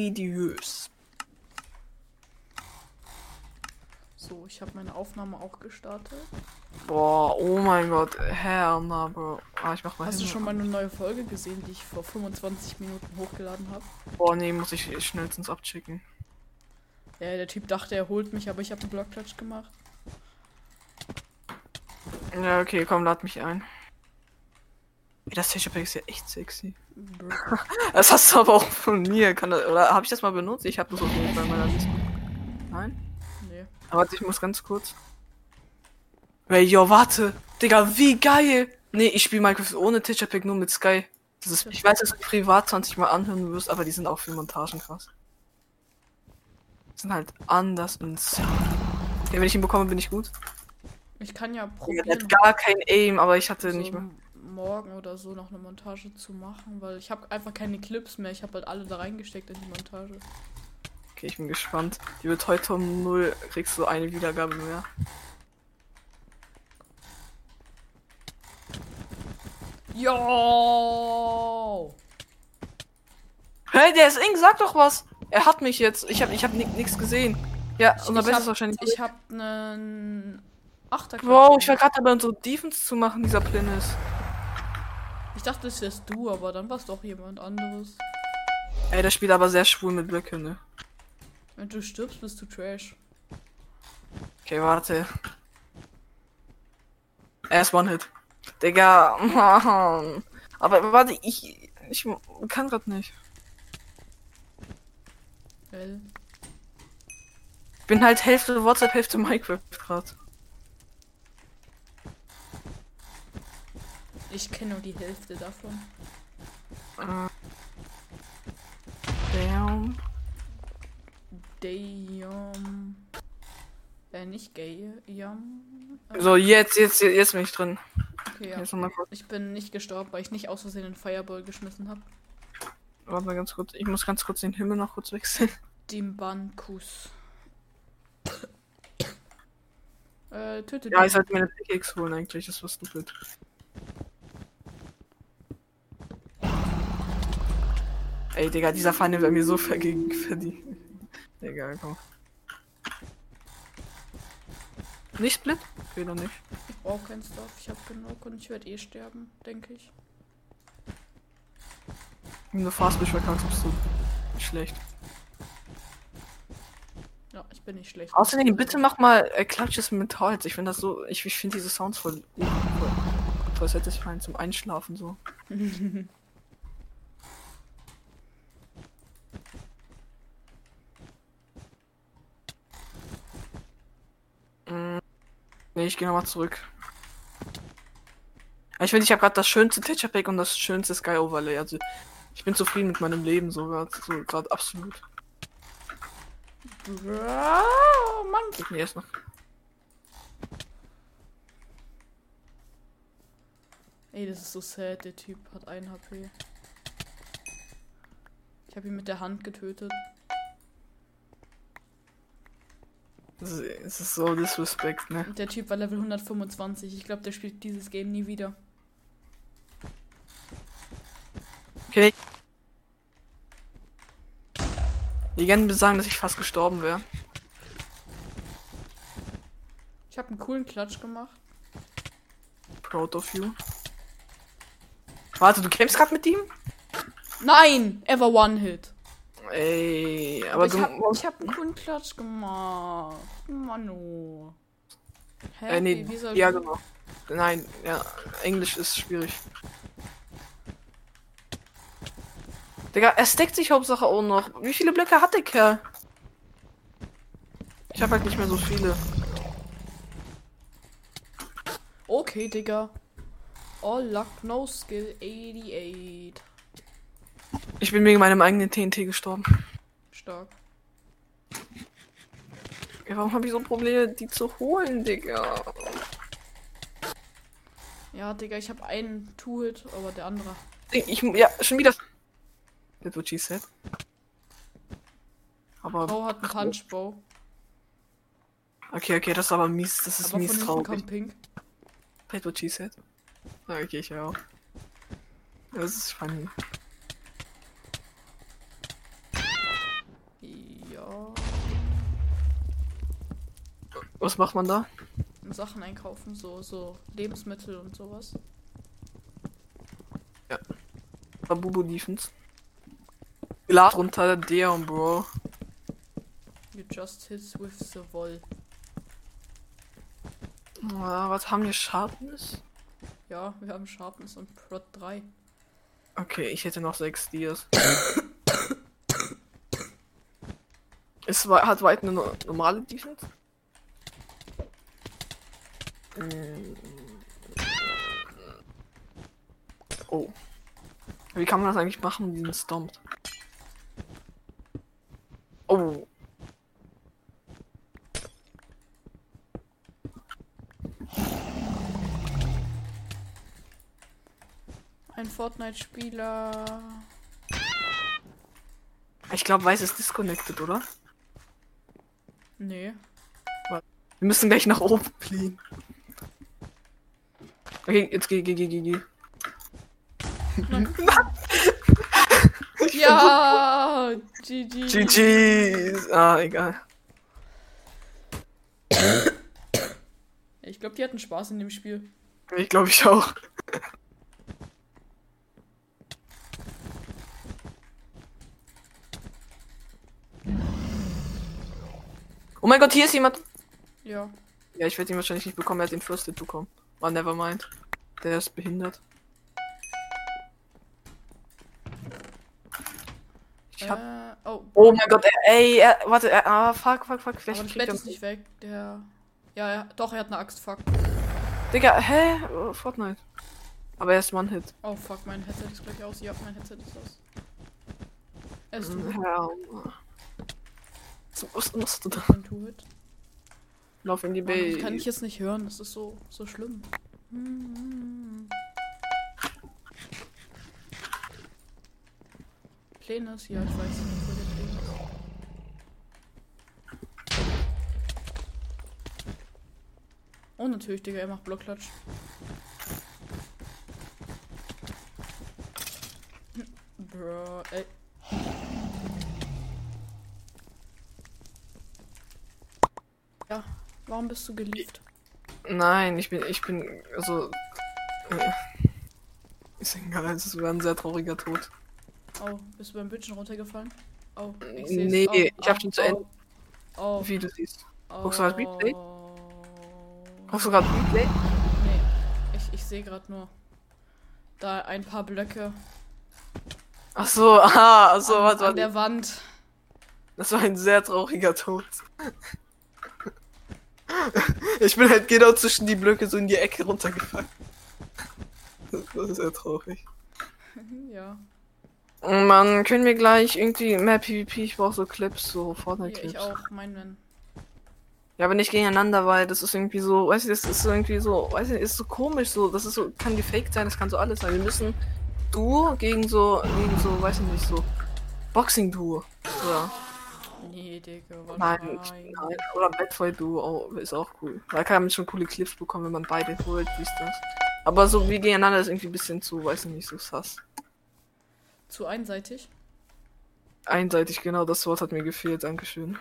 invidiös. So, ich habe meine Aufnahme auch gestartet. Boah, oh mein Gott, Herr, Bro. Ah, ich mach mal Hast du schon meine neue Folge gesehen, die ich vor 25 Minuten hochgeladen habe? Boah, nee, muss ich schnellstens abchecken. Ja, der Typ dachte, er holt mich, aber ich habe einen Blocktouch gemacht. Ja, okay, komm, lad mich ein. Das Pack ist ja echt sexy. Das hast du aber auch von mir. Kann das, oder habe ich das mal benutzt? Ich habe das auf jeden Fall in meiner Liste. Nein? Nee. Aber warte, ich muss ganz kurz. Ey, yo, warte. Digga, wie geil. Nee, ich spiele Minecraft ohne Texture Pack, nur mit Sky. Das ist, ich weiß, dass du privat 20 Mal anhören wirst, aber die sind auch für Montagen krass. Die sind halt anders und. Ja, wenn ich ihn bekomme, bin ich gut. Ich kann ja probieren, der hat gar kein Aim, aber ich hatte so nicht mehr. Morgen oder so noch eine Montage zu machen, weil ich habe einfach keine Clips mehr. Ich habe halt alle da reingesteckt in die Montage. Okay, ich bin gespannt. Die wird heute um 0 kriegst du eine Wiedergabe mehr. Yo! Hey, der ist eng, sag doch was. Er hat mich jetzt. Ich habe ich hab nichts gesehen. Ja, unser ich Bestes hab, wahrscheinlich. Ich habe einen Achter. Wow, ich war gerade dabei, so Defense zu machen, dieser Plinnis. Ich dachte, das wärst du, aber dann war es doch jemand anderes. Ey, der spielt aber sehr schwul mit Blöcke, ne? Wenn du stirbst, bist du Trash. Okay, warte. Er ist One-Hit. Digga. Mann. Aber warte, ich. Ich kann grad nicht. Ich bin halt Hälfte WhatsApp, Hälfte Minecraft grad. Ich kenne nur die Hälfte davon. Damn. Damn. Äh, nicht gay. So, jetzt, jetzt, jetzt bin ich drin. Okay, ja. Ich bin nicht gestorben, weil ich nicht aus Versehen einen Fireball geschmissen habe. Warte mal ganz kurz. Ich muss ganz kurz den Himmel noch kurz wechseln. Dimbankus. äh, tötet Ja, ich sollte mir eine Pickaxe holen eigentlich. Das war stupid. Ey, Digga, dieser Feinde wäre mir so vergegen verdient. Egal, komm. Nicht Split? Okay, dann nicht. Ich brauche kein Stuff, ich habe genug und ich werde eh sterben, denke ich. Wenn du fast bist, kannst bist du nicht schlecht. Ja, ich bin nicht schlecht. Außerdem, bitte mach mal äh, Klatsches mit Holz. Ich finde das so, ich, ich finde diese Sounds voll, voll, voll satisfying zum Einschlafen so. Nee, ich gehe nochmal zurück. Ich finde, ich habe gerade das schönste Texture Pack und das schönste Sky Overlay. Also, ich bin zufrieden mit meinem Leben so gerade so, grad absolut. Oh, Mann. Gib mir erst noch. Ey, das ist so sad, der Typ hat 1 HP. Ich habe ihn mit der Hand getötet. Es ist, so disrespect, ne? Der Typ war Level 125. Ich glaube, der spielt dieses Game nie wieder. Okay. Legenden sagen, dass ich fast gestorben wäre. Ich habe einen coolen Klatsch gemacht. Proud of you. Warte, du kämpfst gerade mit ihm? Nein! Er war One-Hit. Ey, aber, Aber ich du. habe ich hab einen coolen Klatsch gemacht. Mano. Hä? äh, nee, wie, wie ja, genau. Nein, ja, Englisch ist schwierig. Digga, er steckt sich Hauptsache auch noch. Wie viele Blöcke hat der Kerl? Ich habe halt nicht mehr so viele. Okay, Digga. All luck, no skill, 88. Ich bin wegen meinem eigenen TNT gestorben. Stark. Ja, warum habe ich so Probleme, die zu holen, Digga? Ja, Digga, ich habe einen Two-Hit, aber der andere. Ich, ja, schon wieder. That's what she said. Aber. Bro hat einen Punchbow. Okay, okay, das ist aber mies. Das ist Aber mies traurig. kommt Pink. That's what she said. Ah, Okay, ich auch. Das ist funny. Ja. Was macht man da? Sachen einkaufen, so, so Lebensmittel und sowas. Babubu Defense. Lad runter, der und Bro. You just hits with the wall. Ah, was haben wir Sharpness? Ja, wir haben Sharpness und Prot 3. Okay, ich hätte noch sechs Dias. es war, hat White eine no- normale Defense? Mm. Oh. Wie kann man das eigentlich machen, diesen Stompt? Oh. Ein Fortnite-Spieler. Ich glaube, Weiß ist disconnected, oder? Nee. Wir müssen gleich nach oben fliehen. Okay, jetzt geh, geh, geh, geh, geh. Ja! GG. GG's. Ah, egal. Ich glaube, die hatten Spaß in dem Spiel. Ich glaube ich auch. Oh mein Gott, hier ist jemand. Ja. Ja, ich werde ihn wahrscheinlich nicht bekommen, er hat den First Hit bekommen. Oh, never mind. Der ist behindert. Ich hab. Äh, oh. Oh mein Gott, ey, er, warte, er, ah, fuck, fuck, fuck, Aber vielleicht das kriegt Bett er. ist nicht weg. Der. Ja, ja. Doch, er hat eine Axt. Fuck. Digga, hä? Oh, Fortnite. Aber er ist One-Hit. Oh, fuck. Mein Headset ist gleich aus. Ja, mein Headset ist aus. Er ist tot. Ja. Was musst du da? Lauf in die das Bay. kann ich jetzt nicht hören. Das ist so, so schlimm. Hm. Plänes? Ja, ich weiß nicht, wo der Pläne ist. Oh, natürlich, Digga, er macht Blockklatsch. Bro, ey. Ja, warum bist du geliebt? Nein, ich bin, ich bin, also. Äh, ist egal, es war ein sehr trauriger Tod. Oh, bist du beim Bildschirm runtergefallen? Oh, ich Nee, seh's. oh, ich hab oh, schon zu oh, Ende- Oh, Wie du siehst. oh, guckst du grad Replay? Oh. Hast du gerade Replay? Nee, ich, ich sehe gerade nur da ein paar Blöcke Ach so, aha, ach so, an, warte, an der. Wand. Das war ein sehr trauriger Tod. Ich bin halt genau zwischen die Blöcke so in die Ecke runtergefallen. Das war sehr traurig. ja, Mann, können wir gleich irgendwie mehr PvP? Ich brauche so Clips, so Fortnite-Clips. ich auch, mein Mann. Ja, aber nicht gegeneinander, weil das ist irgendwie so, weißt du, das ist so irgendwie so, weißt du, ist so komisch, so, das ist so, kann gefaked sein, das kann so alles sein. Wir müssen Duo gegen so, gegen so, weiß ich nicht, so Boxing-Duo. Oder, Nee, Digga, was nein, nein, oder Batboy-Duo oh, ist auch cool. Da kann man schon coole Clips bekommen, wenn man beide holt, wie ist das. Aber so wie gegeneinander ist irgendwie ein bisschen zu, weiß ich nicht, so sass. Zu einseitig? Einseitig, genau, das Wort hat mir gefehlt, Dankeschön.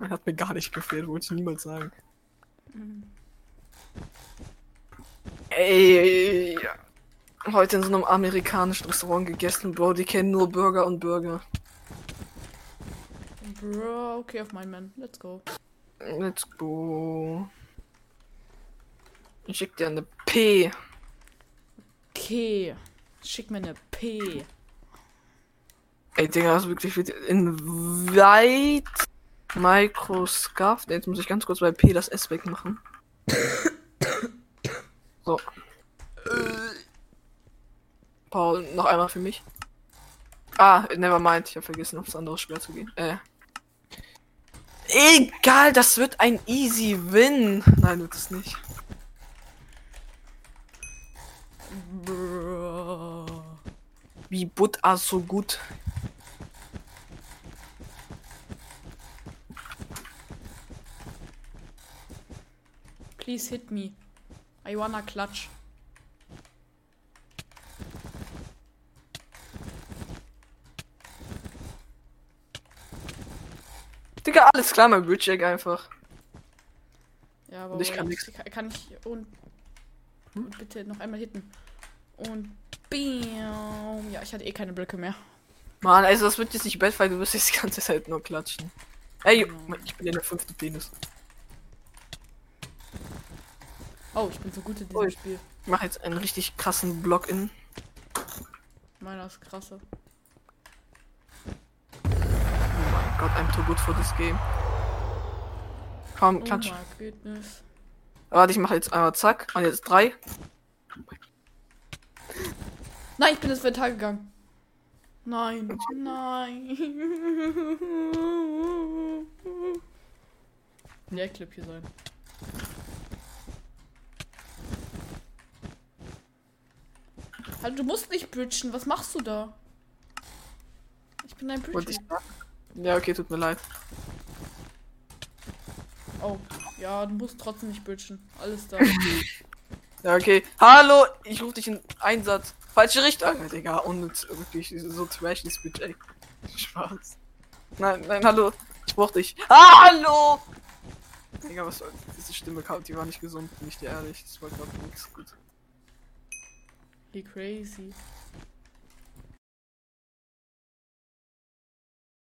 Hat mir gar nicht gefehlt, wollte ich niemals sagen. Mhm. Ey, heute in so einem amerikanischen Restaurant gegessen, Bro, die kennen nur Burger und Burger. Bro, okay, auf mein Mann. Let's go. Let's go. Ich schick dir eine P. Okay. Schick mir eine P. Ey, Digga, das ist wirklich wird in weit Microscope. Jetzt muss ich ganz kurz bei P das S wegmachen. So. Paul, noch einmal für mich. Ah, never mind. Ich habe vergessen, aufs andere Schwer zu gehen. Äh. Egal, das wird ein easy win. Nein, wird es nicht. Wie Butter so gut. Please hit me. I wanna clutch. Digga, alles klar, mein Egg einfach. Ja, aber Und ich kann nix. Kann, ich und, und bitte noch einmal hitten. Und bam. Ja, ich hatte eh keine Blöcke mehr. Mann, also das wird jetzt nicht bad, weil du wirst jetzt die ganze Zeit nur klatschen. Ey, Genau. ich bin in der fünfte Penis. Oh, ich bin so gut in diesem. Spiel. Ich mache jetzt einen richtig krassen Block in. Meiner ist krasser. Oh mein Gott, I'm too good for this game. Komm, Oh klatsch. goodness. Warte, ich mache jetzt einmal zack. Und jetzt drei. Nein, ich bin ins Vental gegangen. Nein, nein. Der Clip hier sein. Halt, du musst nicht bridgen. Was machst du da? Ich bin ein Wollte ich Bridge. sagen. Ja, okay, tut mir leid. Oh, ja, du musst trotzdem nicht bridgen. Alles da. Ja, okay. Hallo, ich rufe dich in Einsatz. Falsche Richtung. Ja, Digga, unnütz. Wirklich so trash, das Bitch, ey. Spaß. Nein, nein, hallo. Ich brauch dich. Ah, hallo! Digga, was soll diese Stimme kam, die war nicht gesund, bin ich dir ehrlich. Das war gerade nichts gut. Wie crazy.